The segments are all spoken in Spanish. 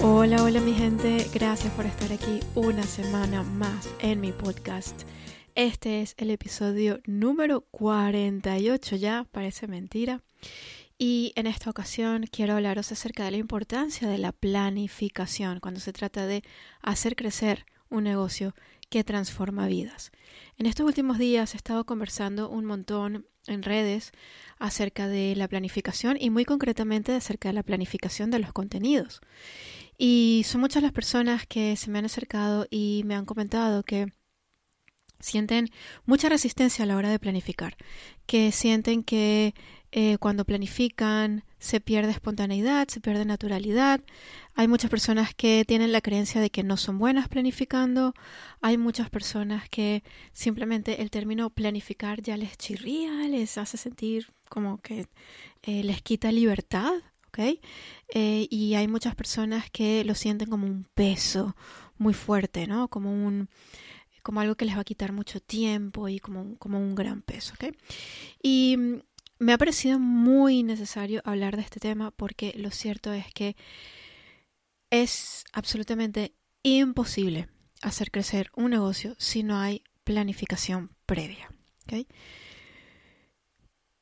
Hola, hola mi gente, gracias por estar aquí una semana más en mi podcast. Este es el episodio número 48 ya, parece mentira. Y en esta ocasión quiero hablaros acerca de la importancia de la planificación cuando se trata de hacer crecer un negocio que transforma vidas. En estos últimos días he estado conversando un montón en redes acerca de la planificación y muy concretamente acerca de la planificación de los contenidos. Y son muchas las personas que se me han acercado y me han comentado que sienten mucha resistencia a la hora de planificar, que sienten que eh, cuando planifican se pierde espontaneidad, se pierde naturalidad. Hay muchas personas que tienen la creencia de que no son buenas planificando. Hay muchas personas que simplemente el término planificar ya les chirría, les hace sentir como que eh, les quita libertad eh, y hay muchas personas que lo sienten como un peso muy fuerte, ¿no? Como un como algo que les va a quitar mucho tiempo y como, como un gran peso, Y mm, me ha parecido muy necesario hablar de este tema porque lo cierto es que es absolutamente imposible hacer crecer un negocio si no hay planificación previa. ¿okay?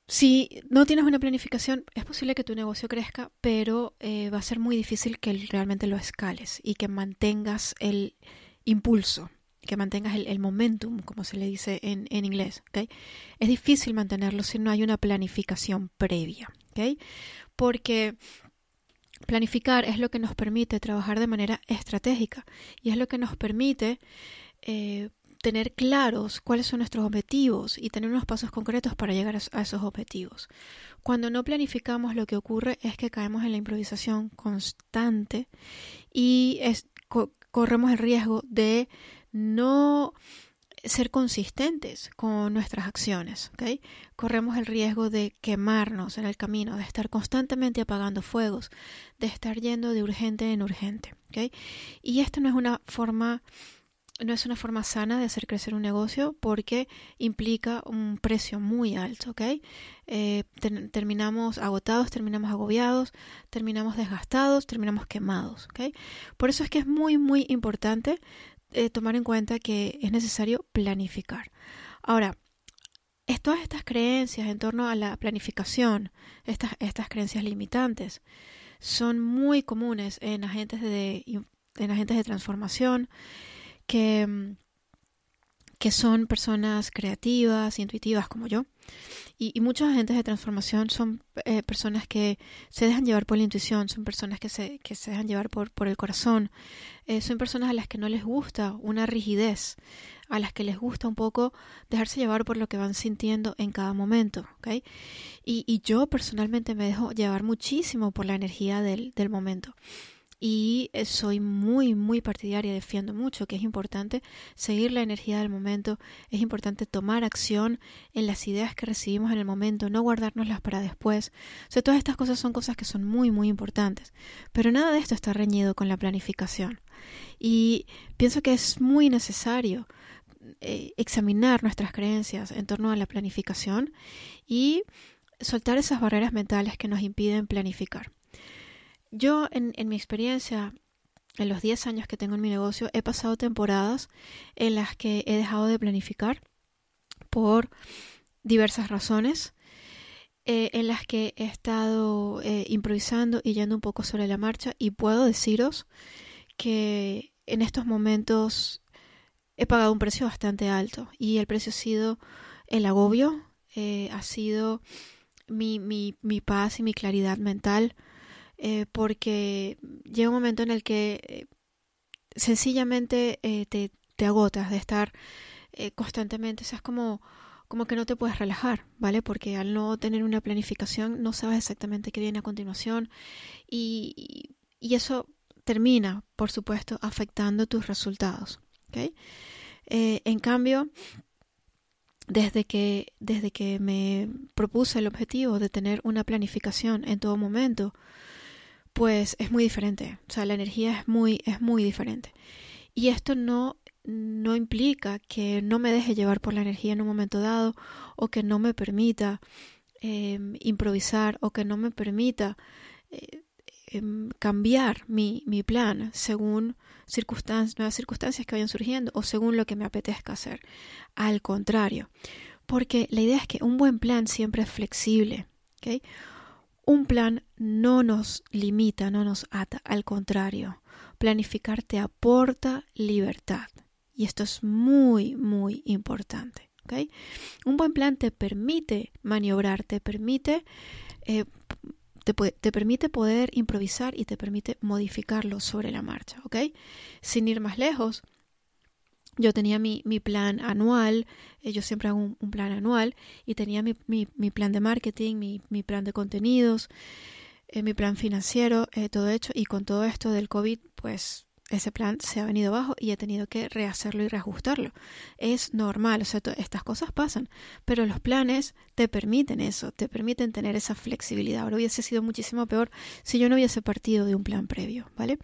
Si no tienes una planificación, es posible que tu negocio crezca, pero eh, va a ser muy difícil que realmente lo escales y que mantengas el impulso, que mantengas el, momentum, como se le dice en, inglés. Es difícil mantenerlo si no hay una planificación previa, porque planificar es lo que nos permite trabajar de manera estratégica y es lo que nos permite eh, tener claros cuáles son nuestros objetivos y tener unos pasos concretos para llegar a esos objetivos. Cuando no planificamos lo que ocurre es que caemos en la improvisación constante y corremos el riesgo de no ser consistentes con nuestras acciones, Corremos el riesgo de quemarnos en el camino, de estar constantemente apagando fuegos, de estar yendo de urgente en urgente, Y esto no es una forma no es una forma sana de hacer crecer un negocio porque implica un precio muy alto, ¿ok? Eh, terminamos agotados, terminamos agobiados, terminamos desgastados, terminamos quemados, ¿ok? Por eso es que es muy, muy importante eh, tomar en cuenta que es necesario planificar. Ahora, todas estas creencias en torno a la planificación, estas, estas creencias limitantes, son muy comunes en agentes de, en agentes de transformación que, mm, que son personas creativas, intuitivas como yo. Y, y muchos agentes de transformación son eh, personas que se dejan llevar por la intuición, son personas que se, que se dejan llevar por, por el corazón, eh, son personas a las que no les gusta una rigidez, a las que les gusta un poco dejarse llevar por lo que van sintiendo en cada momento. ¿okay? Y, y yo personalmente me dejo llevar muchísimo por la energía del, del momento y eh, soy muy, muy partidaria, defiendo mucho que es importante seguir la energía del momento, es importante tomar acción en las ideas que recibimos en el momento, no guardárnoslas para después. O sea, todas estas cosas son cosas que son muy, muy importantes, pero nada de esto está reñido con la planificación. Y pienso que es muy necesario eh, examinar nuestras creencias en torno a la planificación y soltar esas barreras mentales que nos impiden planificar. Yo, en, mi experiencia, en los 10 años que tengo en mi negocio, he pasado temporadas en las que he dejado de planificar por diversas razones, eh, en las que he estado eh, improvisando y yendo un poco sobre la marcha y puedo deciros que en estos momentos he pagado un precio bastante alto y el precio ha sido el agobio, eh, ha sido mi, mi, mi paz y mi claridad mental, eh, porque llega un momento en el que eh, sencillamente eh, te, te, agotas de estar constantemente, o sea, es como, como que no te puedes relajar, ¿vale? Porque al no tener una planificación no sabes exactamente qué viene a continuación y, y eso termina, por supuesto, afectando tus resultados. Eh, en cambio, desde que, desde que me propuse el objetivo de tener una planificación en todo momento, pues es muy diferente. O sea, la energía es muy, es muy diferente. Y esto no, no implica que no me deje llevar por la energía en un momento dado o que no me permita em, improvisar o que no me permita eh, em, cambiar mi, mi, plan según circunstancias, nuevas circunstancias que vayan surgiendo o según lo que me apetezca hacer. Al contrario, porque la idea es que un buen plan siempre es flexible. Un plan no nos limita, no nos ata, al contrario, planificar te aporta libertad. Y esto es muy, muy importante. Un buen plan te permite maniobrar, te permite, eh, te, permite poder improvisar y te permite modificarlo sobre la marcha. Sin ir más lejos, yo tenía mi, mi plan anual, eh, yo siempre hago un, plan anual, y tenía mi, mi, mi plan de marketing, mi, plan de contenidos, eh, mi plan financiero, todo hecho, y con todo esto del COVID, pues ese plan se ha venido abajo y he tenido que rehacerlo y reajustarlo. Es normal, o sea, estas cosas pasan, pero los planes te permiten eso, te permiten tener esa flexibilidad. Ahora hubiese sido muchísimo peor si yo no hubiese partido de un plan previo, ¿vale?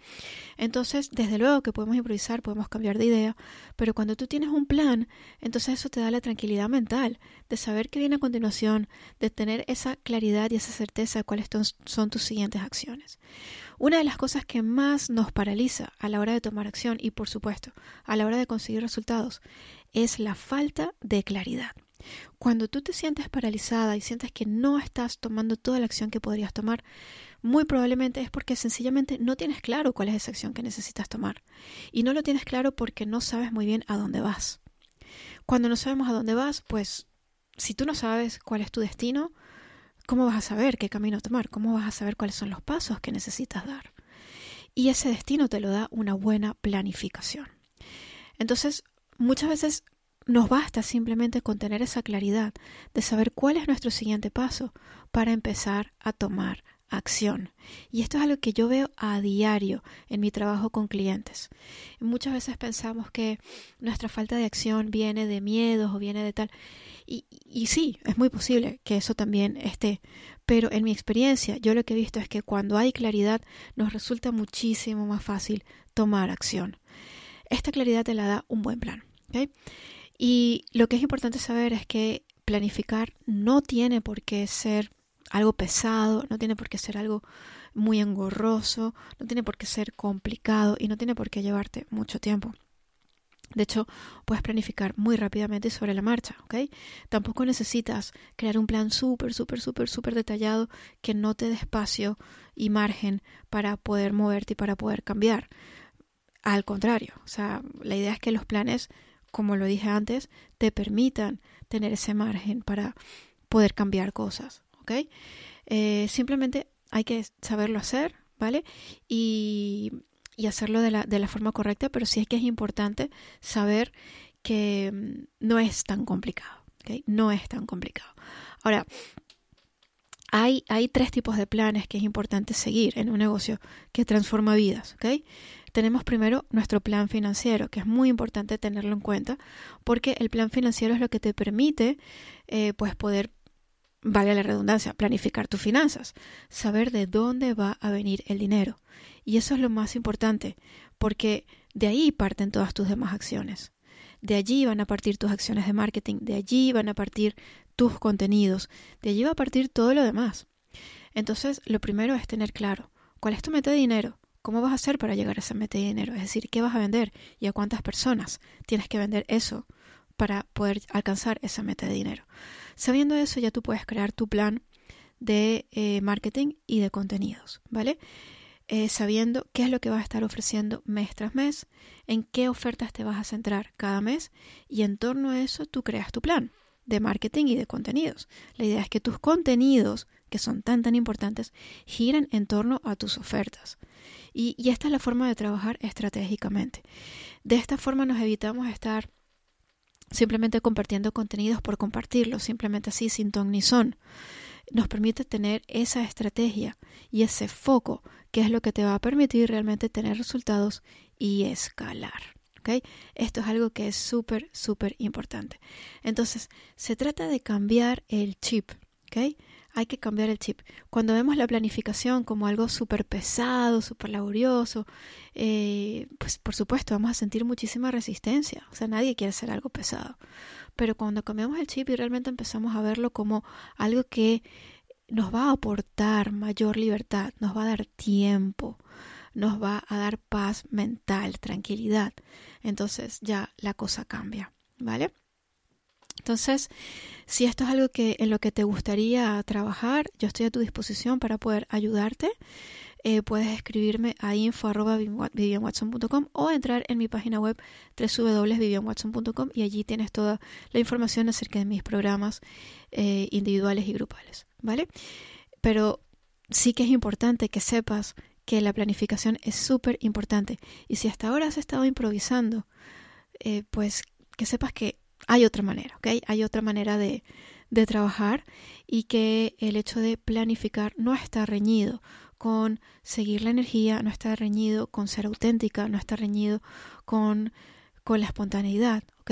Entonces, desde luego que podemos improvisar, podemos cambiar de idea, pero cuando tú tienes un plan, entonces eso te da la tranquilidad mental de saber qué viene a continuación, de tener esa claridad y esa certeza de cuáles son tus siguientes acciones. Una de las cosas que más nos paraliza a la hora de tomar acción y por supuesto a la hora de conseguir resultados es la falta de claridad. Cuando tú te sientes paralizada y sientes que no estás tomando toda la acción que podrías tomar, muy probablemente es porque sencillamente no tienes claro cuál es esa acción que necesitas tomar. Y no lo tienes claro porque no sabes muy bien a dónde vas. Cuando no sabemos a dónde vas, pues si tú no sabes cuál es tu destino, ¿cómo vas a saber qué camino tomar? ¿Cómo vas a saber cuáles son los pasos que necesitas dar? Y ese destino te lo da una buena planificación. Entonces, muchas veces nos basta simplemente con tener esa claridad de saber cuál es nuestro siguiente paso para empezar a tomar acción. Y esto es algo que yo veo a diario en mi trabajo con clientes. Muchas veces pensamos que nuestra falta de acción viene de miedos o viene de tal. Y, y sí, es muy posible que eso también esté. Pero en mi experiencia, yo lo que he visto es que cuando hay claridad nos resulta muchísimo más fácil tomar acción. Esta claridad te la da un buen plan. Y lo que es importante saber es que planificar no tiene por qué ser algo pesado, no tiene por qué ser algo muy engorroso, no tiene por qué ser complicado y no tiene por qué llevarte mucho tiempo. De hecho, puedes planificar muy rápidamente sobre la marcha, ¿ok? Tampoco necesitas crear un plan súper, súper, súper, súper detallado que no te dé espacio y margen para poder moverte y para poder cambiar. Al contrario, o sea, la idea es que los planes, como lo dije antes, te permitan tener ese margen para poder cambiar cosas, ¿ok? Eh, simplemente hay que saberlo hacer, ¿vale? Y, y hacerlo de la, de la, forma correcta, pero sí es que es importante saber que mm, no es tan complicado, ¿ok? No es tan complicado. Ahora, hay, hay, tres tipos de planes que es importante seguir en un negocio que transforma vidas. ¿ok? Tenemos primero nuestro plan financiero, que es muy importante tenerlo en cuenta, porque el plan financiero es lo que te permite eh, pues poder vale la redundancia, planificar tus finanzas, saber de dónde va a venir el dinero. Y eso es lo más importante, porque de ahí parten todas tus demás acciones. De allí van a partir tus acciones de marketing, de allí van a partir tus contenidos, de allí va a partir todo lo demás. Entonces, lo primero es tener claro cuál es tu meta de dinero, cómo vas a hacer para llegar a esa meta de dinero, es decir, qué vas a vender y a cuántas personas tienes que vender eso para poder alcanzar esa meta de dinero. Sabiendo eso, ya tú puedes crear tu plan de eh, marketing y de contenidos, ¿vale? Eh, sabiendo qué es lo que vas a estar ofreciendo mes tras mes, en qué ofertas te vas a centrar cada mes y en torno a eso tú creas tu plan de marketing y de contenidos. La idea es que tus contenidos, que son tan tan importantes, giren en torno a tus ofertas. Y, y esta es la forma de trabajar estratégicamente. De esta forma nos evitamos estar simplemente compartiendo contenidos por compartirlos, simplemente así, sin ton ni son. nos permite tener esa estrategia y ese foco que es lo que te va a permitir realmente tener resultados y escalar. ¿Okay? Esto es algo que es súper, súper importante. Entonces, se trata de cambiar el chip. ¿okay? Hay que cambiar el chip. Cuando vemos la planificación como algo súper pesado, súper laborioso, eh, pues por supuesto vamos a sentir muchísima resistencia. O sea, nadie quiere hacer algo pesado. Pero cuando cambiamos el chip y realmente empezamos a verlo como algo que nos va a aportar mayor libertad, nos va a dar tiempo, nos va a dar paz mental, tranquilidad. Entonces ya la cosa cambia, ¿vale? Entonces, si esto es algo que en lo que te gustaría trabajar, yo estoy a tu disposición para poder ayudarte. Eh, puedes escribirme a info.vivianwatson.com o entrar en mi página web www.vivianwatson.com y allí tienes toda la información acerca de mis programas eh, individuales y grupales, ¿vale? Pero sí que es importante que sepas que la planificación es súper importante y si hasta ahora has estado improvisando, eh, pues que sepas que hay otra manera, ¿ok? Hay otra manera de, de trabajar y que el hecho de planificar no está reñido con seguir la energía, no está reñido con ser auténtica, no está reñido con, con la espontaneidad, ¿ok?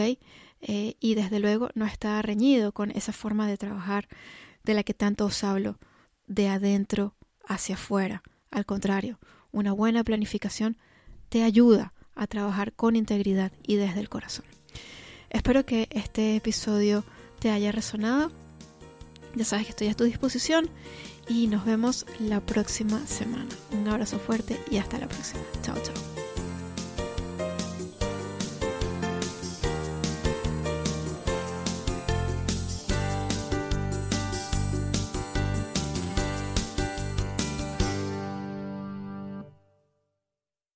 Eh, y desde luego no está reñido con esa forma de trabajar de la que tanto os hablo, de adentro hacia afuera. Al contrario, una buena planificación te ayuda a trabajar con integridad y desde el corazón. Espero que este episodio te haya resonado. Ya sabes que estoy a tu disposición y nos vemos la próxima semana. Un abrazo fuerte y hasta la próxima. Chao, chao.